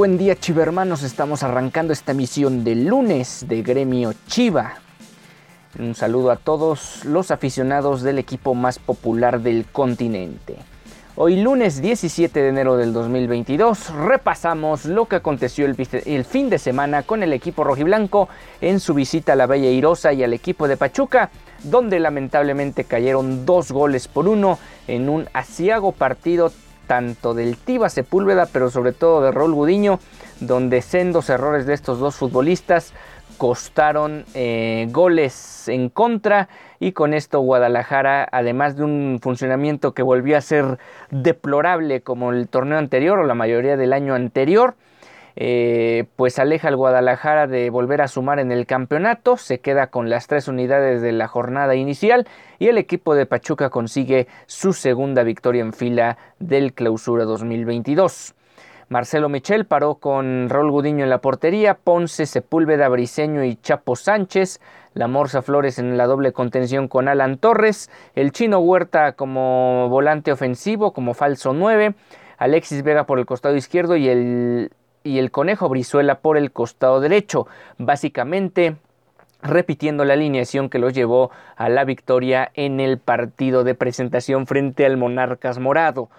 Buen día chivermanos, estamos arrancando esta emisión de lunes de Gremio Chiva. Un saludo a todos los aficionados del equipo más popular del continente. Hoy lunes 17 de enero del 2022 repasamos lo que aconteció el, el fin de semana con el equipo rojiblanco en su visita a la Bella Irosa y al equipo de Pachuca, donde lamentablemente cayeron dos goles por uno en un asiago partido tanto del Tiva Sepúlveda, pero sobre todo de Raúl Gudiño, donde sendos errores de estos dos futbolistas costaron eh, goles en contra y con esto Guadalajara, además de un funcionamiento que volvió a ser deplorable como el torneo anterior o la mayoría del año anterior, eh, pues aleja al Guadalajara de volver a sumar en el campeonato, se queda con las tres unidades de la jornada inicial y el equipo de Pachuca consigue su segunda victoria en fila del clausura 2022. Marcelo Michel paró con Raúl Gudiño en la portería, Ponce, Sepúlveda, Briseño y Chapo Sánchez, la Morsa Flores en la doble contención con Alan Torres, el Chino Huerta como volante ofensivo, como falso 9, Alexis Vega por el costado izquierdo y el y el Conejo Brizuela por el costado derecho, básicamente repitiendo la alineación que los llevó a la victoria en el partido de presentación frente al Monarcas Morado.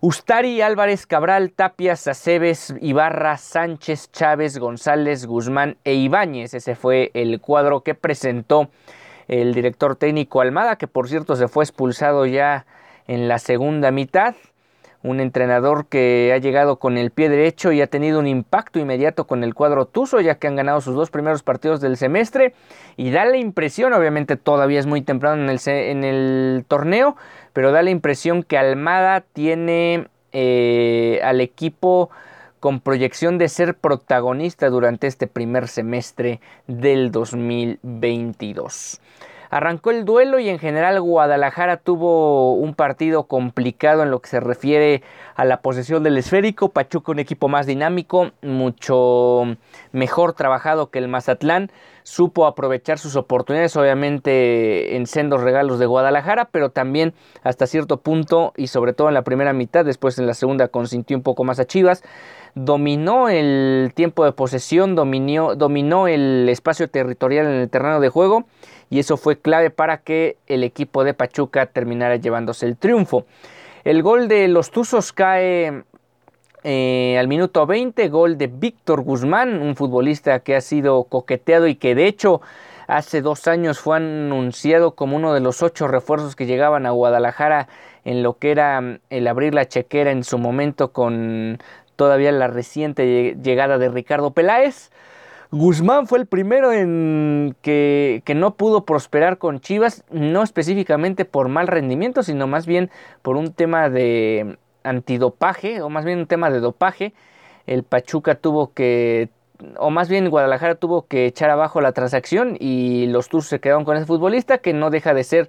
Ustari, Álvarez, Cabral, Tapias, Aceves, Ibarra, Sánchez, Chávez, González, Guzmán e Ibáñez. Ese fue el cuadro que presentó el director técnico Almada, que por cierto se fue expulsado ya en la segunda mitad un entrenador que ha llegado con el pie derecho y ha tenido un impacto inmediato con el cuadro Tuzo, ya que han ganado sus dos primeros partidos del semestre y da la impresión, obviamente todavía es muy temprano en el, torneo, pero da la impresión que Almada tiene eh, al equipo con proyección de ser protagonista durante este primer semestre del 2022. Arrancó el duelo y en general Guadalajara tuvo un partido complicado en lo que se refiere a la posesión del esférico. Pachuca un equipo más dinámico, mucho mejor trabajado que el Mazatlán. Supo aprovechar sus oportunidades, obviamente en sendos regalos de Guadalajara, pero también hasta cierto punto y sobre todo en la primera mitad, después en la segunda consintió un poco más a Chivas dominó el tiempo de posesión, dominó, dominó el espacio territorial en el terreno de juego y eso fue clave para que el equipo de Pachuca terminara llevándose el triunfo. El gol de los Tuzos cae eh, al minuto 20, gol de Víctor Guzmán, un futbolista que ha sido coqueteado y que de hecho hace dos años fue anunciado como uno de los ocho refuerzos que llegaban a Guadalajara en lo que era el abrir la chequera en su momento con todavía la reciente llegada de Ricardo Peláez. Guzmán fue el primero en que, que, no pudo prosperar con Chivas, no específicamente por mal rendimiento, sino más bien por un tema de antidopaje, o más bien un tema de dopaje. El Pachuca tuvo que, o más bien Guadalajara tuvo que echar abajo la transacción y los Tours se quedaron con ese futbolista que no deja de ser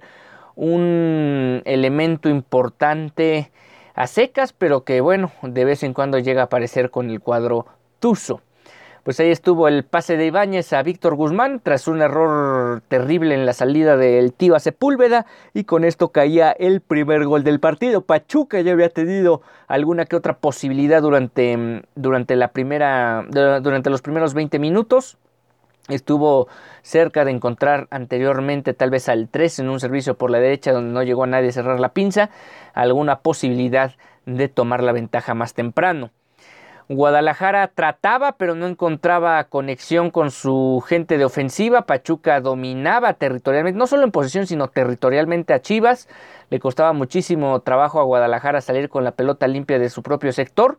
un elemento importante a secas, pero que bueno, de vez en cuando llega a aparecer con el cuadro Tuzo. Pues ahí estuvo el pase de Ibáñez a Víctor Guzmán tras un error terrible en la salida del Tiva Sepúlveda y con esto caía el primer gol del partido. Pachuca ya había tenido alguna que otra posibilidad durante, durante la primera durante los primeros 20 minutos. Estuvo cerca de encontrar anteriormente tal vez al 3 en un servicio por la derecha donde no llegó a nadie a cerrar la pinza, alguna posibilidad de tomar la ventaja más temprano. Guadalajara trataba, pero no encontraba conexión con su gente de ofensiva. Pachuca dominaba territorialmente, no solo en posición, sino territorialmente a Chivas. Le costaba muchísimo trabajo a Guadalajara salir con la pelota limpia de su propio sector.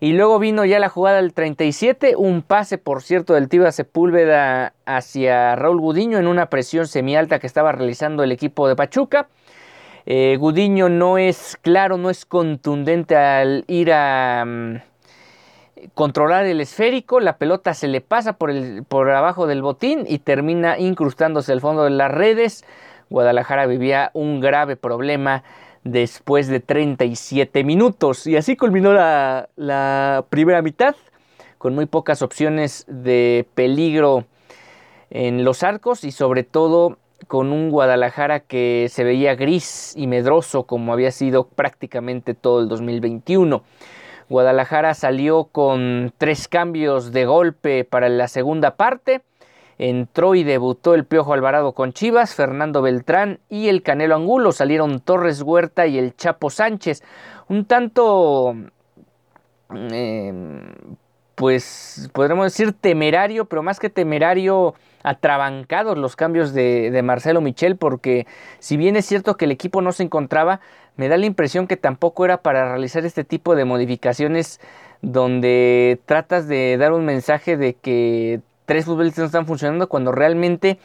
Y luego vino ya la jugada del 37, un pase, por cierto, del Tiva Sepúlveda hacia Raúl Gudiño en una presión semialta que estaba realizando el equipo de Pachuca. Eh, Gudiño no es claro, no es contundente al ir a mm, controlar el esférico, la pelota se le pasa por, el, por abajo del botín y termina incrustándose al fondo de las redes. Guadalajara vivía un grave problema después de 37 minutos. Y así culminó la, la primera mitad, con muy pocas opciones de peligro en los arcos y sobre todo con un Guadalajara que se veía gris y medroso como había sido prácticamente todo el 2021. Guadalajara salió con tres cambios de golpe para la segunda parte entró y debutó el Piojo Alvarado con Chivas, Fernando Beltrán y el Canelo Angulo. Salieron Torres Huerta y el Chapo Sánchez. Un tanto, em, pues podremos decir temerario, pero más que temerario, atrabancados los cambios de, Marcelo Michel, porque si bien es cierto que el equipo no se encontraba, me da la impresión que tampoco era para realizar este tipo de modificaciones donde tratas de dar un mensaje de que tres futbolistas no están funcionando cuando realmente,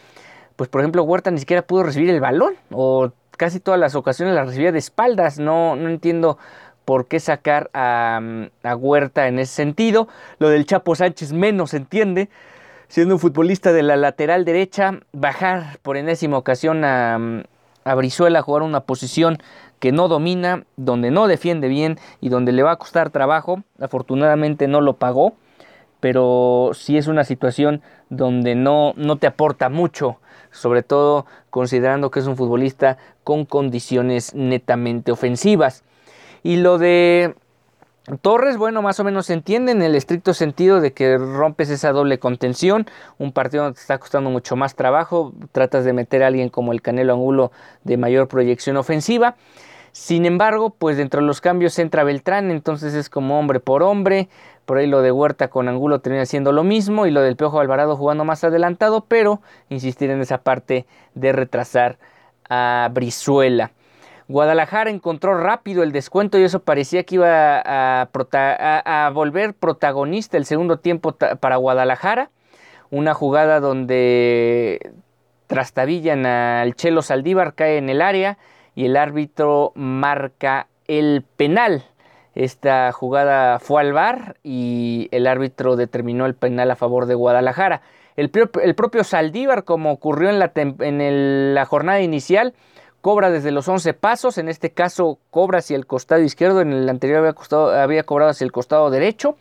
pues por ejemplo, Huerta ni siquiera pudo recibir el balón o casi todas las ocasiones la recibía de espaldas. No, no entiendo por qué sacar a, a, Huerta en ese sentido. Lo del Chapo Sánchez menos entiende. Siendo un futbolista de la lateral derecha, bajar por enésima ocasión a, Brizuela a jugar una posición que no domina, donde no defiende bien y donde le va a costar trabajo. Afortunadamente no lo pagó pero sí es una situación donde no, no te aporta mucho, sobre todo considerando que es un futbolista con condiciones netamente ofensivas. Y lo de Torres, bueno, más o menos se entiende en el estricto sentido de que rompes esa doble contención, un partido donde te está costando mucho más trabajo, tratas de meter a alguien como el Canelo Angulo de mayor proyección ofensiva. Sin embargo, pues dentro de los cambios entra Beltrán, entonces es como hombre por hombre, por ahí lo de Huerta con Angulo termina siendo lo mismo y lo del Piojo Alvarado jugando más adelantado, pero insistir en esa parte de retrasar a Brizuela. Guadalajara encontró rápido el descuento y eso parecía que iba a, volver protagonista el segundo tiempo para Guadalajara. Una jugada donde trastabillan al Chelo Saldívar, cae en el área y el árbitro marca el penal. Esta jugada fue al VAR y el árbitro determinó el penal a favor de Guadalajara. El, propio Saldívar, como ocurrió en, la, en la, jornada inicial, cobra desde los 11 pasos, en este caso cobra hacia el costado izquierdo, en el anterior había, había cobrado hacia el costado derecho,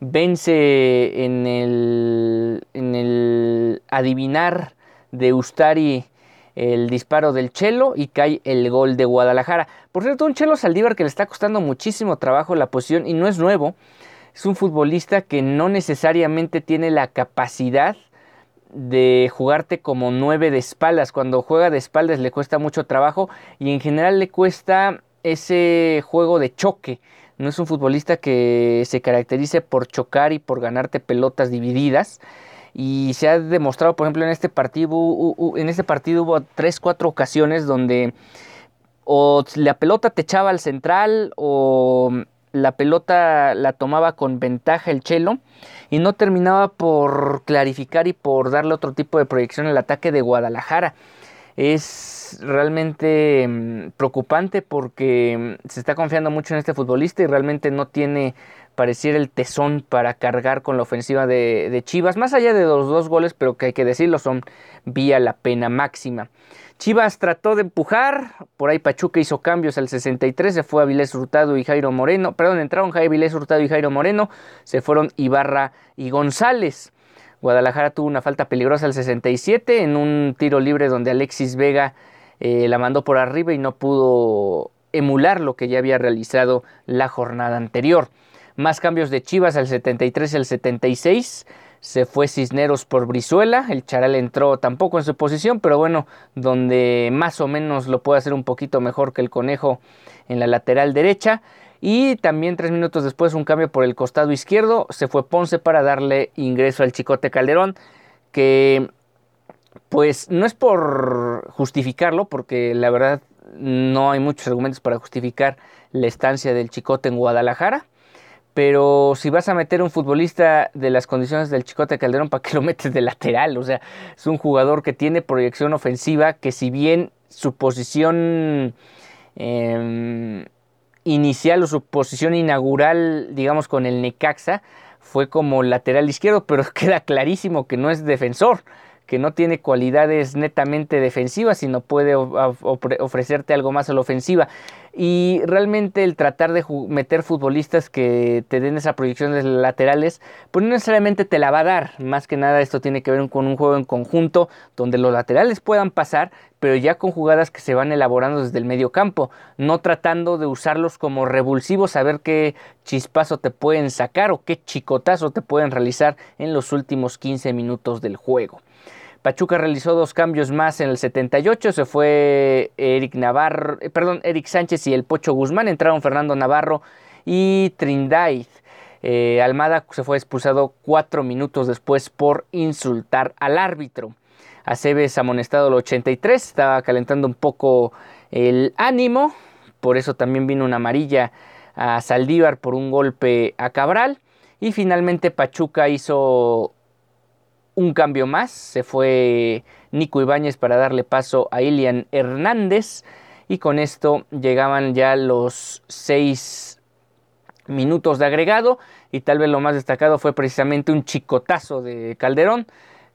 vence en el, en el adivinar de Ustari el disparo del Chelo y cae el gol de Guadalajara. Por cierto, un Chelo Saldívar que le está costando muchísimo trabajo la posición y no es nuevo. Es un futbolista que no necesariamente tiene la capacidad de jugarte como nueve de espaldas. Cuando juega de espaldas le cuesta mucho trabajo y en general le cuesta ese juego de choque. No es un futbolista que se caracterice por chocar y por ganarte pelotas divididas y se ha demostrado, por ejemplo, en este partido, en este partido hubo tres, cuatro ocasiones donde o la pelota te echaba al central o la pelota la tomaba con ventaja el Chelo y no terminaba por clarificar y por darle otro tipo de proyección al ataque de Guadalajara. Es realmente mm, preocupante porque mm, se está confiando mucho en este futbolista y realmente no tiene pareciera el tesón para cargar con la ofensiva de, Chivas, más allá de los dos goles, pero que hay que decirlo, son vía la pena máxima. Chivas trató de empujar, por ahí Pachuca hizo cambios al 63, se fue a Vilés Hurtado y Jairo Moreno, perdón, entraron Jairo Vilés Hurtado y Jairo Moreno, se fueron Ibarra y González. Guadalajara tuvo una falta peligrosa al 67 en un tiro libre donde Alexis Vega eh, la mandó por arriba y no pudo emular lo que ya había realizado la jornada anterior. Más cambios de Chivas al 73 y al 76. Se fue Cisneros por Brizuela. El Charal entró tampoco en su posición, pero bueno, donde más o menos lo puede hacer un poquito mejor que el Conejo en la lateral derecha. Y también tres minutos después un cambio por el costado izquierdo. Se fue Ponce para darle ingreso al Chicote Calderón. Que pues no es por justificarlo, porque la verdad no hay muchos argumentos para justificar la estancia del Chicote en Guadalajara. Pero si vas a meter un futbolista de las condiciones del Chicote Calderón, ¿para qué lo metes de lateral? O sea, es un jugador que tiene proyección ofensiva, que si bien su posición em, inicial o su posición inaugural, digamos, con el Necaxa, fue como lateral izquierdo, pero queda clarísimo que no es defensor que no tiene cualidades netamente defensivas, sino puede ofrecerte algo más a la ofensiva. Y realmente el tratar de meter futbolistas que te den esa proyección de laterales, pues no necesariamente te la va a dar. Más que nada esto tiene que ver con un juego en conjunto donde los laterales puedan pasar, pero ya con jugadas que se van elaborando desde el medio campo, no tratando de usarlos como revulsivos a ver qué chispazo te pueden sacar o qué chicotazo te pueden realizar en los últimos 15 minutos del juego. Pachuca realizó dos cambios más en el 78, se fue Eric Navarro, eh, perdón, Eric Sánchez y el Pocho Guzmán, entraron Fernando Navarro y Trindade. Eh, Almada se fue expulsado cuatro minutos después por insultar al árbitro. Aceves amonestado el 83, estaba calentando un poco el ánimo, por eso también vino una amarilla a Saldívar por un golpe a Cabral. Y finalmente Pachuca hizo un cambio más. Se fue Nico Ibáñez para darle paso a Ilian Hernández. Y con esto llegaban ya los seis minutos de agregado. Y tal vez lo más destacado fue precisamente un chicotazo de Calderón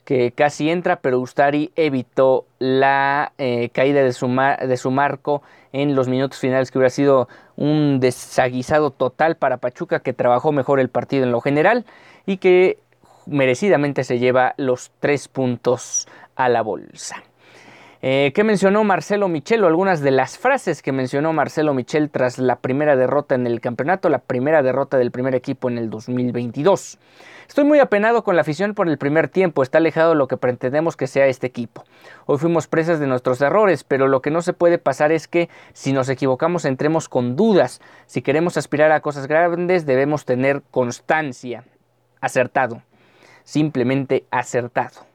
que casi entra, pero Ustari evitó la eh, caída de de su, marco en los minutos finales, que hubiera sido un desaguisado total para Pachuca, que trabajó mejor el partido en lo general y que merecidamente se lleva los tres puntos a la bolsa. Eh, ¿Qué mencionó Marcelo Michel? algunas de las frases que mencionó Marcelo Michel tras la primera derrota en el campeonato, la primera derrota del primer equipo en el 2022. Estoy muy apenado con la afición por el primer tiempo, está alejado de lo que pretendemos que sea este equipo. Hoy fuimos presas de nuestros errores, pero lo que no se puede pasar es que si nos equivocamos entremos con dudas. Si queremos aspirar a cosas grandes debemos tener constancia. Acertado simplemente acertado.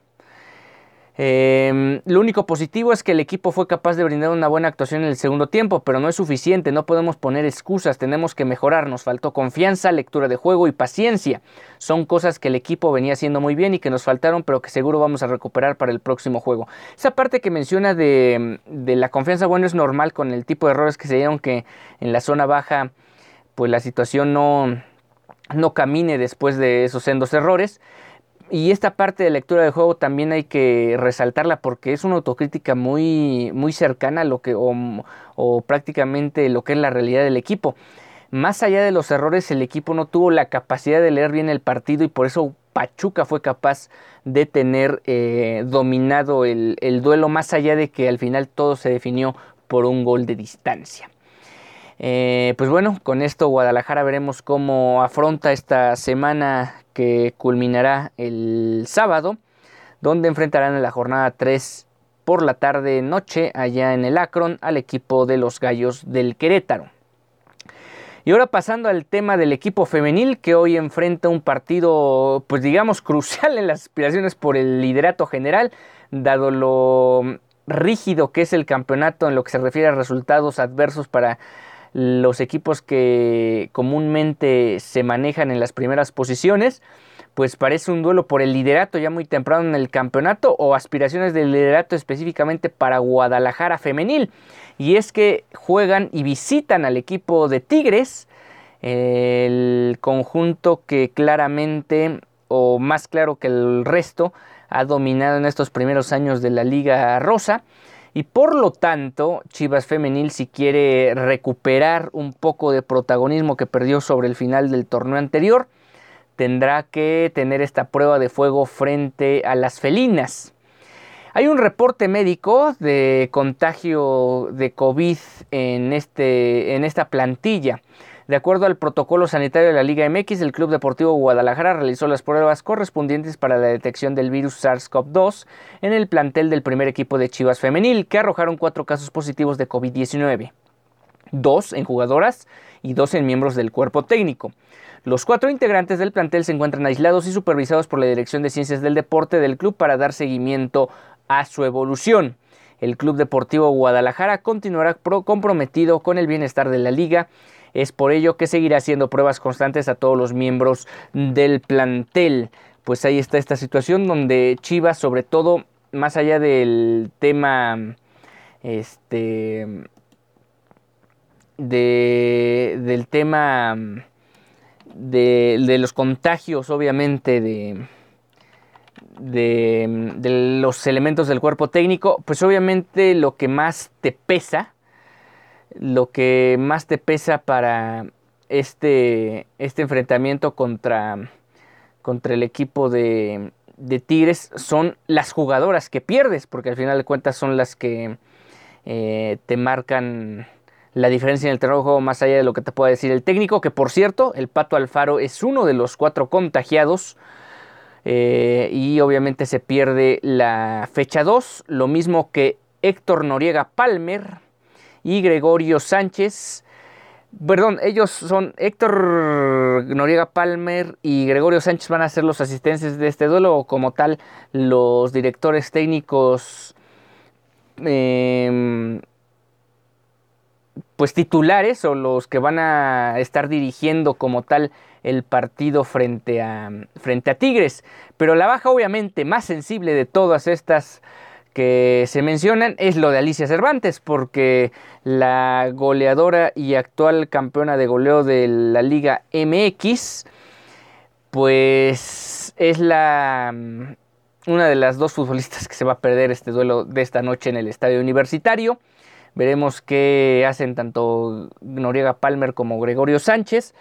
Em, lo único positivo es que el equipo fue capaz de brindar una buena actuación en el segundo tiempo, pero no es suficiente, no podemos poner excusas, tenemos que mejorar, nos faltó confianza, lectura de juego y paciencia. Son cosas que el equipo venía haciendo muy bien y que nos faltaron, pero que seguro vamos a recuperar para el próximo juego. Esa parte que menciona de, la confianza, bueno, es normal con el tipo de errores que se dieron que en la zona baja, pues la situación no, no camine después de esos sendos errores. Y esta parte de lectura de juego también hay que resaltarla porque es una autocrítica muy, muy cercana a lo que, o, prácticamente lo que es la realidad del equipo. Más allá de los errores, el equipo no tuvo la capacidad de leer bien el partido y por eso Pachuca fue capaz de tener eh, dominado el, el duelo, más allá de que al final todo se definió por un gol de distancia. Eh, pues bueno, con esto Guadalajara veremos cómo afronta esta semana que culminará el sábado, donde enfrentarán en la jornada 3 por la tarde noche allá en el Akron al equipo de los Gallos del Querétaro. Y ahora pasando al tema del equipo femenil que hoy enfrenta un partido pues digamos crucial en las aspiraciones por el liderato general, dado lo rígido que es el campeonato en lo que se refiere a resultados adversos para los equipos que comúnmente se manejan en las primeras posiciones, pues parece un duelo por el liderato ya muy temprano en el campeonato o aspiraciones del liderato específicamente para Guadalajara femenil. Y es que juegan y visitan al equipo de Tigres, el conjunto que claramente o más claro que el resto ha dominado en estos primeros años de la Liga Rosa y por lo tanto, Chivas Femenil, si quiere recuperar un poco de protagonismo que perdió sobre el final del torneo anterior, tendrá que tener esta prueba de fuego frente a las felinas. Hay un reporte médico de contagio de COVID en, este, en esta plantilla. De acuerdo al protocolo sanitario de la Liga MX, el Club Deportivo Guadalajara realizó las pruebas correspondientes para la detección del virus SARS-CoV-2 en el plantel del primer equipo de Chivas Femenil, que arrojaron cuatro casos positivos de COVID-19. Dos en jugadoras y 12 miembros del cuerpo técnico. Los cuatro integrantes del plantel se encuentran aislados y supervisados por la Dirección de Ciencias del Deporte del club para dar seguimiento a su evolución. El Club Deportivo Guadalajara continuará comprometido con el bienestar de la liga. Es por ello que seguirá haciendo pruebas constantes a todos los miembros del plantel. Pues ahí está esta situación donde Chivas, sobre todo, más allá del tema, este, del tema de, los contagios, obviamente, de, de, los elementos del cuerpo técnico, pues obviamente lo que más te pesa, lo que más te pesa para este, este enfrentamiento contra, contra el equipo de, de, Tigres son las jugadoras que pierdes, porque al final de cuentas son las que eh, te marcan la diferencia en el terreno de juego más allá de lo que te pueda decir el técnico, que por cierto, el Pato Alfaro es uno de los cuatro contagiados eh, y obviamente se pierde la fecha 2, lo mismo que Héctor Noriega Palmer y Gregorio Sánchez. Perdón, ellos son Héctor Noriega Palmer y Gregorio Sánchez van a ser los asistentes de este duelo o como tal los directores técnicos eh, pues titulares o los que van a estar dirigiendo como tal el partido frente a, frente a Tigres. Pero la baja obviamente más sensible de todas estas que se mencionan es lo de Alicia Cervantes, porque la goleadora y actual campeona de goleo de la Liga MX, pues es la una de las dos futbolistas que se va a perder este duelo de esta noche en el estadio universitario. Veremos qué hacen tanto Noriega Palmer como Gregorio Sánchez,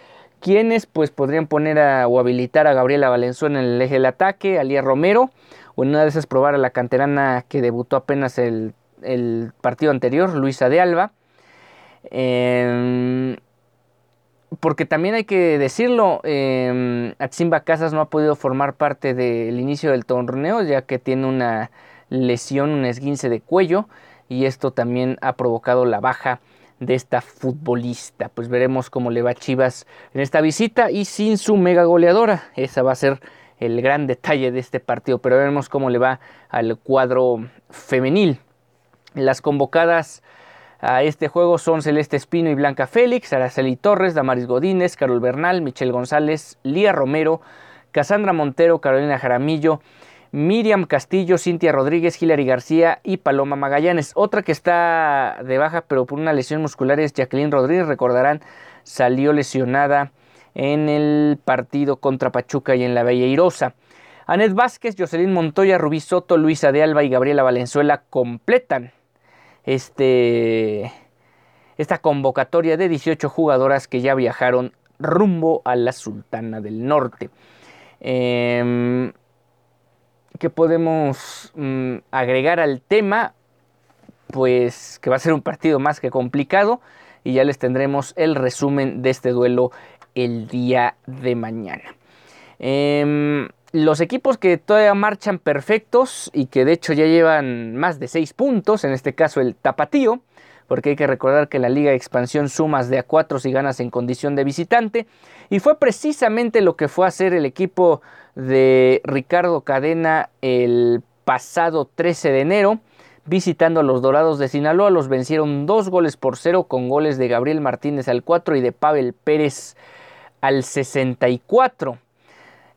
quienes pues podrían poner a, o habilitar a Gabriela Valenzuela en el eje del ataque, a Romero, o en una de esas probar a la canterana que debutó apenas el, partido anterior, Luisa de Alba. Em, porque también hay que decirlo, eh, Atsimba Casas no ha podido formar parte del inicio del torneo, ya que tiene una lesión, un esguince de cuello y esto también ha provocado la baja de esta futbolista. Pues veremos cómo le va a Chivas en esta visita y sin su mega goleadora. Esa va a ser el gran detalle de este partido, pero veremos cómo le va al cuadro femenil. Las convocadas a este juego son Celeste Espino y Blanca Félix, Araceli Torres, Damaris Godínez, Carol Bernal, Michelle González, Lía Romero, Casandra Montero, Carolina Jaramillo, Miriam Castillo, Cintia Rodríguez, Hilary García y Paloma Magallanes. Otra que está de baja pero por una lesión muscular es Jacqueline Rodríguez, recordarán, salió lesionada en el partido contra Pachuca y en la Bella Irosa. Anet Vázquez, Jocelyn Montoya, Rubí Soto, Luisa de Alba y Gabriela Valenzuela completan este, esta convocatoria de 18 jugadoras que ya viajaron rumbo a la Sultana del Norte. Eh, ¿Qué podemos mm, agregar al tema? Pues que va a ser un partido más que complicado y ya les tendremos el resumen de este duelo el día de mañana. Em, los equipos que todavía marchan perfectos y que de hecho ya llevan más de 6 puntos, en este caso el Tapatío, porque hay que recordar que la Liga de Expansión sumas de a 4 si ganas en condición de visitante, y fue precisamente lo que fue a hacer el equipo de Ricardo Cadena el pasado 13 de enero. Visitando a los Dorados de Sinaloa, los vencieron dos goles por cero con goles de Gabriel Martínez al 4 y de Pavel Pérez al 64.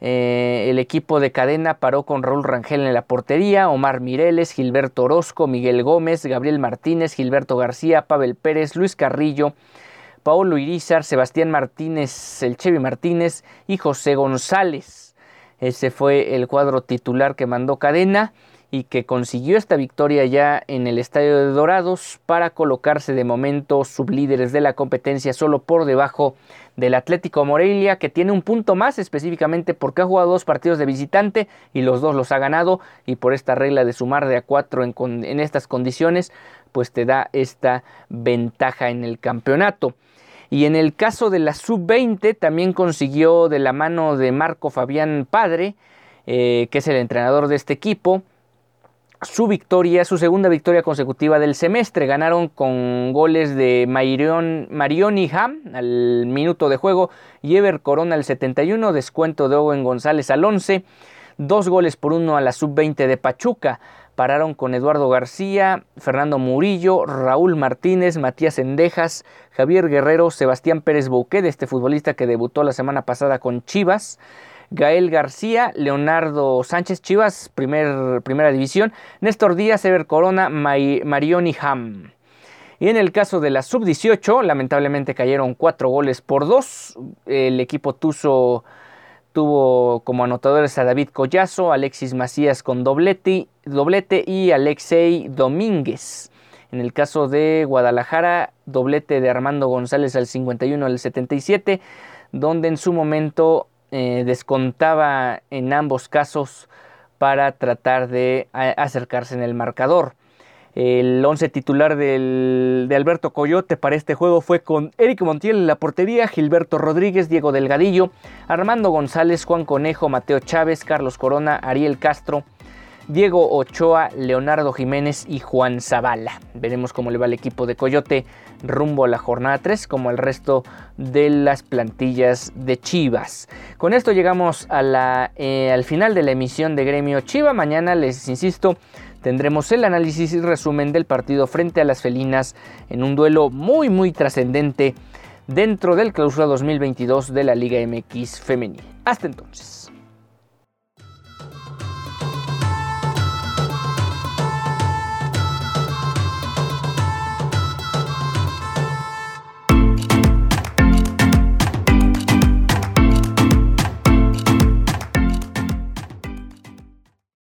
Eh, el equipo de cadena paró con Raúl Rangel en la portería, Omar Mireles, Gilberto Orozco, Miguel Gómez, Gabriel Martínez, Gilberto García, Pavel Pérez, Luis Carrillo, Paolo Irizar, Sebastián Martínez, el Chevy Martínez y José González. Ese fue el cuadro titular que mandó Cadena y que consiguió esta victoria ya en el Estadio de Dorados para colocarse de momento sublíderes de la competencia solo por debajo del Atlético Morelia que tiene un punto más específicamente porque ha jugado dos partidos de visitante y los dos los ha ganado y por esta regla de sumar de a cuatro en estas condiciones pues te da esta ventaja en el campeonato. Y en el caso de la sub-20 también consiguió de la mano de Marco Fabián Padre, eh, que es el entrenador de este equipo, su victoria, su segunda victoria consecutiva del semestre. Ganaron con goles de Marion, Marioni Ham al minuto de juego y Ever Corona al 71, descuento de Owen González al 11, dos goles por uno a la sub-20 de Pachuca. Pararon con Eduardo García, Fernando Murillo, Raúl Martínez, Matías Endejas, Javier Guerrero, Sebastián Pérez de este futbolista que debutó la semana pasada con Chivas. Gael García, Leonardo Sánchez Chivas, primera división, Néstor Díaz, Ever Corona, Marioni Ham. Y en el caso de la sub-18, lamentablemente cayeron cuatro goles por dos. El equipo Tuzo tuvo como anotadores a David Collazo, Alexis Macías con doblete, doblete y Alexei Domínguez. En el caso de Guadalajara, doblete de Armando González al 51 al 77, donde en su momento eh, descontaba en ambos casos para tratar de acercarse en el marcador. El 11 titular de Alberto Coyote para este juego fue con Eric Montiel en la portería, Gilberto Rodríguez, Diego Delgadillo, Armando González, Juan Conejo, Mateo Chávez, Carlos Corona, Ariel Castro, Diego Ochoa, Leonardo Jiménez y Juan Zavala. Veremos cómo le va el equipo de Coyote rumbo a la jornada 3 como el resto de las plantillas de Chivas. Con esto llegamos eh, al final de la emisión de Gremio Chiva. Mañana les insisto tendremos el análisis y resumen del partido frente a las felinas en un duelo muy muy trascendente dentro del clausura 2022 de la Liga MX femenil. Hasta entonces.